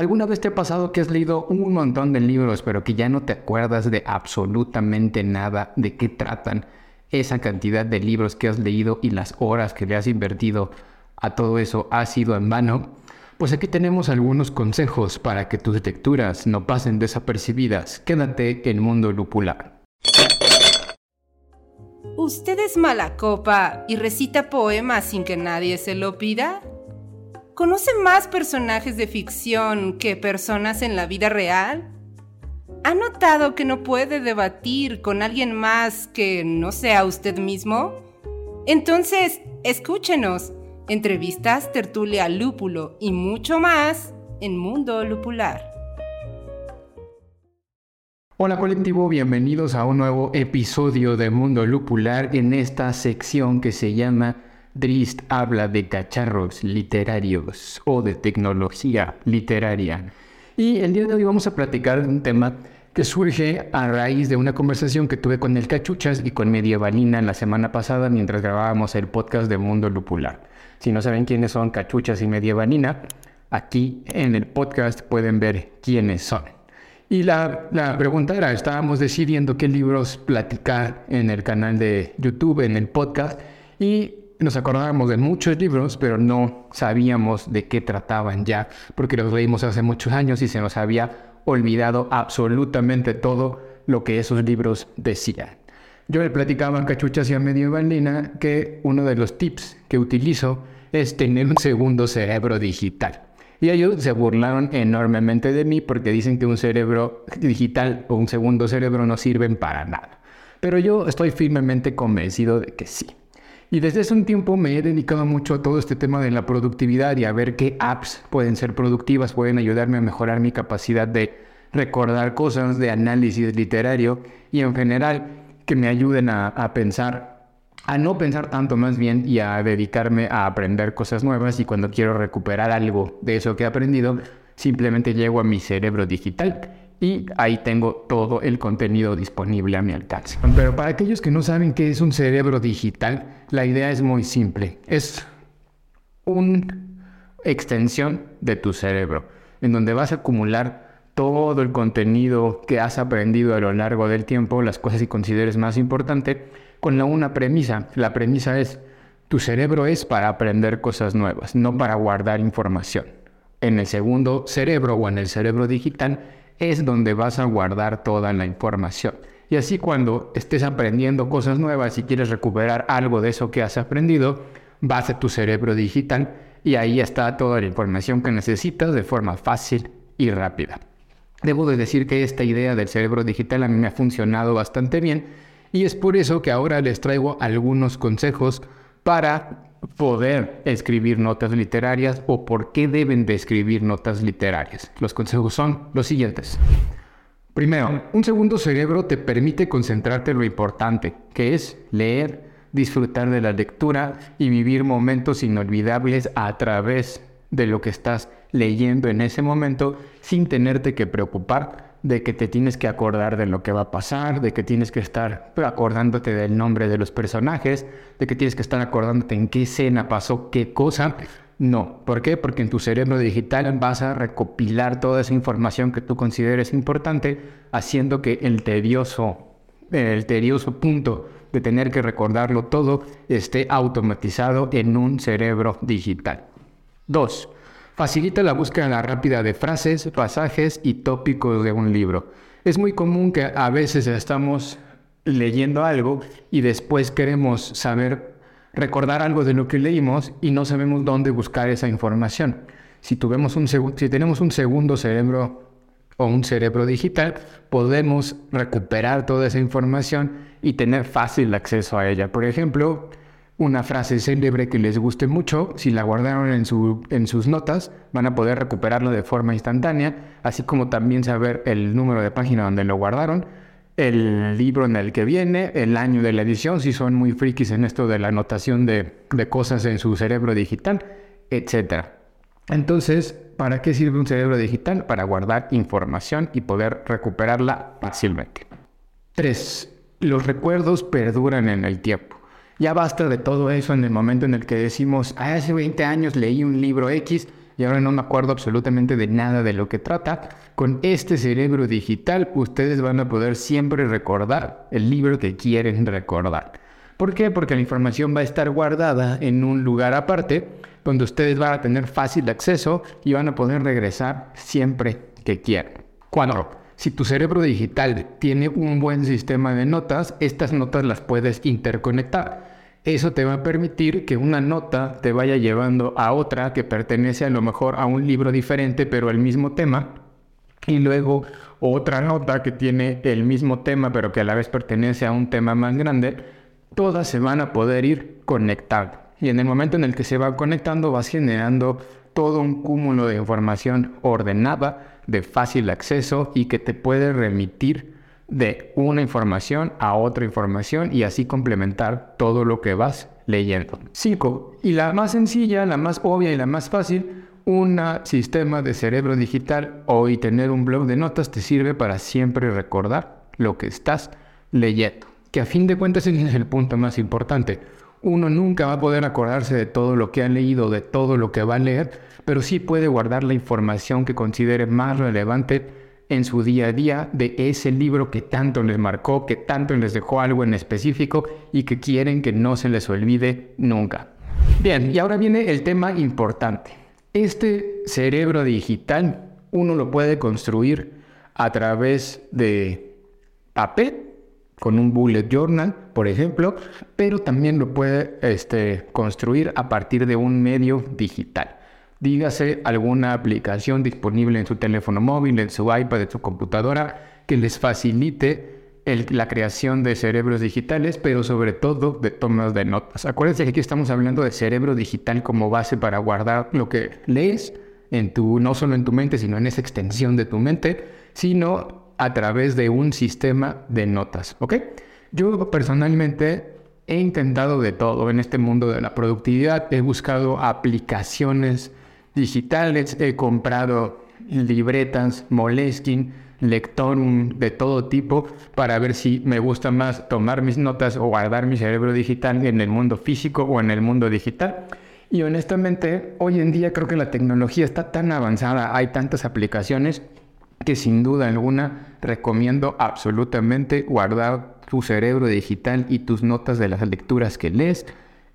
¿Alguna vez te ha pasado que has leído un montón de libros, pero que ya no te acuerdas de absolutamente nada de qué tratan esa cantidad de libros que has leído y las horas que le has invertido a todo eso ha sido en vano? Pues aquí tenemos algunos consejos para que tus lecturas no pasen desapercibidas. Quédate en Mundo Lupular. ¿Usted es mala copa y recita poemas sin que nadie se lo pida? ¿Conoce más personajes de ficción que personas en la vida real? ¿Ha notado que no puede debatir con alguien más que no sea usted mismo? Entonces, escúchenos. Entrevistas, tertulia, lúpulo y mucho más en Mundo Lupular. Hola colectivo, bienvenidos a un nuevo episodio de Mundo Lupular en esta sección que se llama Drist habla de cacharros literarios o de tecnología literaria. Y el día de hoy vamos a platicar de un tema que surge a raíz de una conversación que tuve con el Cachuchas y con Medievalina la semana pasada mientras grabábamos el podcast de Mundo Lupular. Si no saben quiénes son Cachuchas y Medievalina, aquí en el podcast pueden ver quiénes son. Y la, la, pregunta era, estábamos decidiendo qué libros platicar en el canal de YouTube, en el podcast, y nos acordábamos de muchos libros, pero no sabíamos de qué trataban ya, porque los leímos hace muchos años y se nos había olvidado absolutamente todo lo que esos libros decían. Yo le platicaba a Cachuchas y a Medievalina que uno de los tips que utilizo es tener un segundo cerebro digital. Y ellos se burlaron enormemente de mí porque dicen que un cerebro digital o un segundo cerebro no sirven para nada. Pero yo estoy firmemente convencido de que sí. Y desde hace un tiempo me he dedicado mucho a todo este tema de la productividad y a ver qué apps pueden ser productivas, pueden ayudarme a mejorar mi capacidad de recordar cosas, de análisis literario y en general que me ayuden a, pensar a no pensar tanto más bien y a dedicarme a aprender cosas nuevas y cuando quiero recuperar algo de eso que he aprendido, simplemente llego a mi cerebro digital y ahí tengo todo el contenido disponible a mi alcance. Pero para aquellos que no saben qué es un cerebro digital, la idea es muy simple. Es una extensión de tu cerebro, en donde vas a acumular todo el contenido que has aprendido a lo largo del tiempo, las cosas que consideres más importantes, con una premisa. La premisa es, tu cerebro es para aprender cosas nuevas, no para guardar información. En el segundo cerebro o en el cerebro digital es donde vas a guardar toda la información. Y así cuando estés aprendiendo cosas nuevas y quieres recuperar algo de eso que has aprendido, vas a tu cerebro digital y ahí está toda la información que necesitas de forma fácil y rápida. Debo de decir que esta idea del cerebro digital a mí me ha funcionado bastante bien y es por eso que ahora les traigo algunos consejos para poder escribir notas literarias o por qué deben de escribir notas literarias. Los consejos son los siguientes. Primero, un segundo cerebro te permite concentrarte en lo importante, que es leer, disfrutar de la lectura y vivir momentos inolvidables a través de lo que estás leyendo en ese momento sin tenerte que preocupar de que te tienes que acordar de lo que va a pasar, de que tienes que estar acordándote del nombre de los personajes, de que tienes que estar acordándote en qué escena pasó qué cosa. No, ¿por qué? Porque en tu cerebro digital vas a recopilar toda esa información que tú consideres importante, haciendo que el tedioso, el tedioso punto de tener que recordarlo todo esté automatizado en un cerebro digital. Dos, Facilita la búsqueda rápida de frases, pasajes y tópicos de un libro. Es muy común que a veces estamos leyendo algo y después queremos saber, recordar algo de lo que leímos y no sabemos dónde buscar esa información. Si, tuvimos un si tenemos un segundo cerebro o un cerebro digital, podemos recuperar toda esa información y tener fácil acceso a ella. Por ejemplo, una frase célebre que les guste mucho, si la guardaron en, su, en sus notas, van a poder recuperarlo de forma instantánea, así como también saber el número de página donde lo guardaron, el libro en el que viene, el año de la edición, si son muy frikis en esto de la anotación de, de cosas en su cerebro digital, etc. Entonces, ¿para qué sirve un cerebro digital? Para guardar información y poder recuperarla fácilmente. 3. Los recuerdos perduran en el tiempo. Ya basta de todo eso en el momento en el que decimos, ah, hace 20 años leí un libro X y ahora no me acuerdo absolutamente de nada de lo que trata. Con este cerebro digital ustedes van a poder siempre recordar el libro que quieren recordar. ¿Por qué? Porque la información va a estar guardada en un lugar aparte donde ustedes van a tener fácil acceso y van a poder regresar siempre que quieran. Cuando si tu cerebro digital tiene un buen sistema de notas, estas notas las puedes interconectar. Eso te va a permitir que una nota te vaya llevando a otra que pertenece a lo mejor a un libro diferente, pero el mismo tema. Y luego otra nota que tiene el mismo tema, pero que a la vez pertenece a un tema más grande. Todas se van a poder ir conectando. Y en el momento en el que se va conectando vas generando todo un cúmulo de información ordenada, de fácil acceso y que te puede remitir de una información a otra información y así complementar todo lo que vas leyendo. 5. Y la más sencilla, la más obvia y la más fácil, un sistema de cerebro digital o tener un blog de notas te sirve para siempre recordar lo que estás leyendo. Que a fin de cuentas es el punto más importante. Uno nunca va a poder acordarse de todo lo que ha leído, de todo lo que va a leer, pero sí puede guardar la información que considere más relevante en su día a día de ese libro que tanto les marcó, que tanto les dejó algo en específico y que quieren que no se les olvide nunca. Bien, y ahora viene el tema importante. Este cerebro digital uno lo puede construir a través de papel, con un bullet journal, por ejemplo, pero también lo puede este, construir a partir de un medio digital dígase alguna aplicación disponible en su teléfono móvil, en su iPad, en su computadora, que les facilite la creación de cerebros digitales, pero sobre todo de tomas de notas. Acuérdense que aquí estamos hablando de cerebro digital como base para guardar lo que lees en tu, no solo en tu mente, sino en esa extensión de tu mente, sino a través de un sistema de notas, ¿ok? Yo personalmente he intentado de todo en este mundo de la productividad, he buscado aplicaciones digitales, he comprado libretas, Moleskine, Lectorum de todo tipo para ver si me gusta más tomar mis notas o guardar mi cerebro digital en el mundo físico o en el mundo digital. Y honestamente, hoy en día creo que la tecnología está tan avanzada, hay tantas aplicaciones que sin duda alguna recomiendo absolutamente guardar tu cerebro digital y tus notas de las lecturas que lees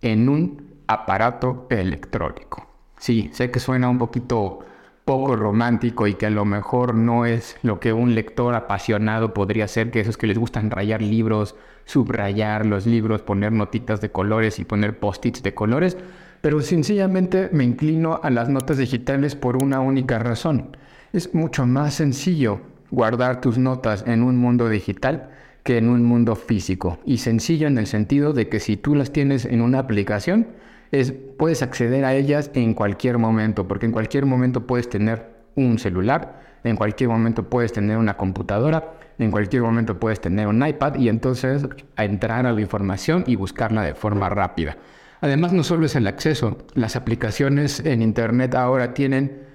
en un aparato electrónico. Sí, sé que suena un poquito poco romántico y que a lo mejor no es lo que un lector apasionado podría ser, que esos que les gustan rayar libros, subrayar los libros, poner notitas de colores y poner post-its de colores, pero sencillamente me inclino a las notas digitales por una única razón. Es mucho más sencillo guardar tus notas en un mundo digital que en un mundo físico. Y sencillo en el sentido de que si tú las tienes en una aplicación, es, puedes acceder a ellas en cualquier momento, porque en cualquier momento puedes tener un celular, en cualquier momento puedes tener una computadora, en cualquier momento puedes tener un iPad y entonces entrar a la información y buscarla de forma rápida. Además, no solo es el acceso, las aplicaciones en Internet ahora tienen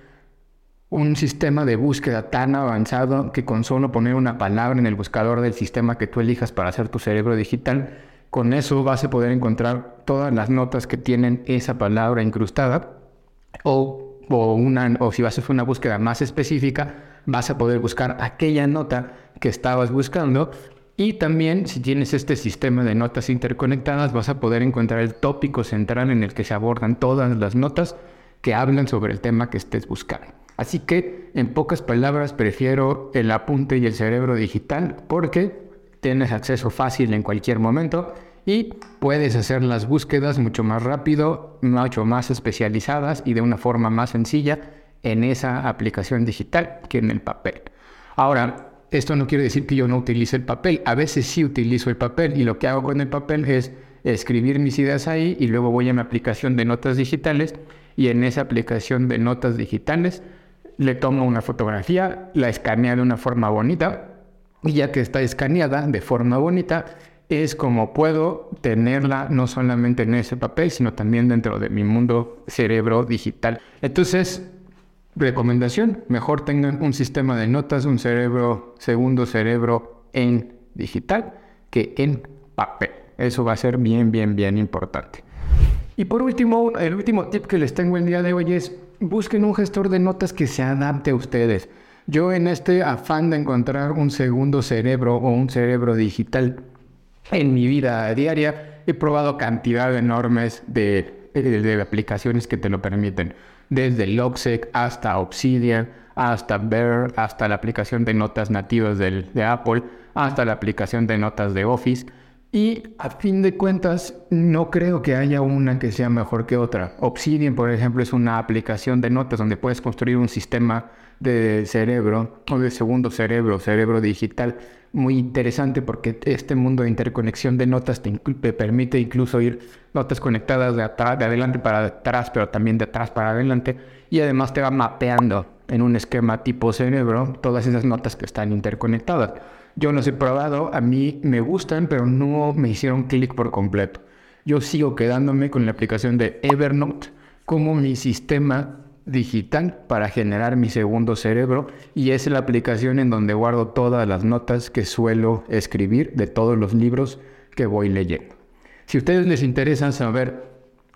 un sistema de búsqueda tan avanzado que con solo poner una palabra en el buscador del sistema que tú elijas para hacer tu cerebro digital, con eso vas a poder encontrar todas las notas que tienen esa palabra incrustada o, o, una, o si vas a hacer una búsqueda más específica, vas a poder buscar aquella nota que estabas buscando y también si tienes este sistema de notas interconectadas vas a poder encontrar el tópico central en el que se abordan todas las notas que hablan sobre el tema que estés buscando. Así que, en pocas palabras, prefiero el apunte y el cerebro digital porque tienes acceso fácil en cualquier momento y puedes hacer las búsquedas mucho más rápido, mucho más especializadas y de una forma más sencilla en esa aplicación digital que en el papel. Ahora, esto no quiere decir que yo no utilice el papel. A veces sí utilizo el papel y lo que hago con el papel es escribir mis ideas ahí y luego voy a mi aplicación de notas digitales y en esa aplicación de notas digitales le tomo una fotografía, la escaneo de una forma bonita y ya que está escaneada de forma bonita, es como puedo tenerla no solamente en ese papel, sino también dentro de mi mundo cerebro digital. Entonces, recomendación, mejor tengan un sistema de notas, un cerebro, segundo cerebro en digital que en papel. Eso va a ser bien, bien, bien importante. Y por último, el último tip que les tengo el día de hoy es busquen un gestor de notas que se adapte a ustedes. Yo en este afán de encontrar un segundo cerebro o un cerebro digital en mi vida diaria, he probado cantidad enormes de, de, aplicaciones que te lo permiten. Desde Logseq hasta Obsidian, hasta Bear, hasta la aplicación de notas nativas de Apple, hasta la aplicación de notas de Office. Y a fin de cuentas, no creo que haya una que sea mejor que otra. Obsidian, por ejemplo, es una aplicación de notas donde puedes construir un sistema de cerebro o de segundo cerebro, cerebro digital, muy interesante porque este mundo de interconexión de notas te, permite incluso ir notas conectadas de, atrás, de adelante para atrás, pero también de atrás para adelante. Y además te va mapeando en un esquema tipo cerebro todas esas notas que están interconectadas. Yo los he probado, a mí me gustan, pero no me hicieron clic por completo. Yo sigo quedándome con la aplicación de Evernote como mi sistema digital para generar mi segundo cerebro y es la aplicación en donde guardo todas las notas que suelo escribir de todos los libros que voy leyendo. Si a ustedes les interesa saber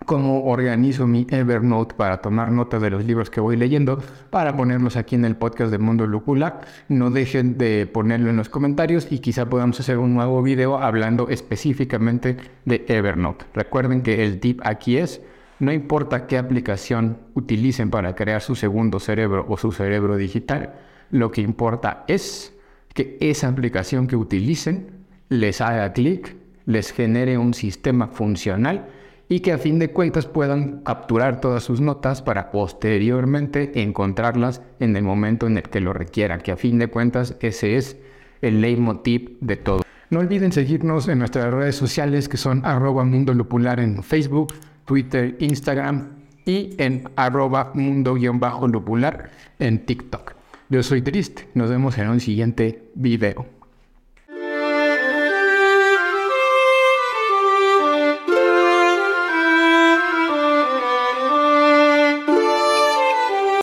cómo organizo mi Evernote para tomar nota de los libros que voy leyendo, para ponerlos aquí en el podcast de Mundo Lúcula. No dejen de ponerlo en los comentarios y quizá podamos hacer un nuevo video hablando específicamente de Evernote. Recuerden que el tip aquí es, no importa qué aplicación utilicen para crear su segundo cerebro o su cerebro digital, lo que importa es que esa aplicación que utilicen les haga clic, les genere un sistema funcional y que a fin de cuentas puedan capturar todas sus notas para posteriormente encontrarlas en el momento en el que lo requieran, que a fin de cuentas ese es el leitmotiv de todo. No olviden seguirnos en nuestras redes sociales que son arroba mundo lupular en Facebook, Twitter, Instagram y en arroba mundo-lupular en TikTok. Yo soy Triste, nos vemos en un siguiente video.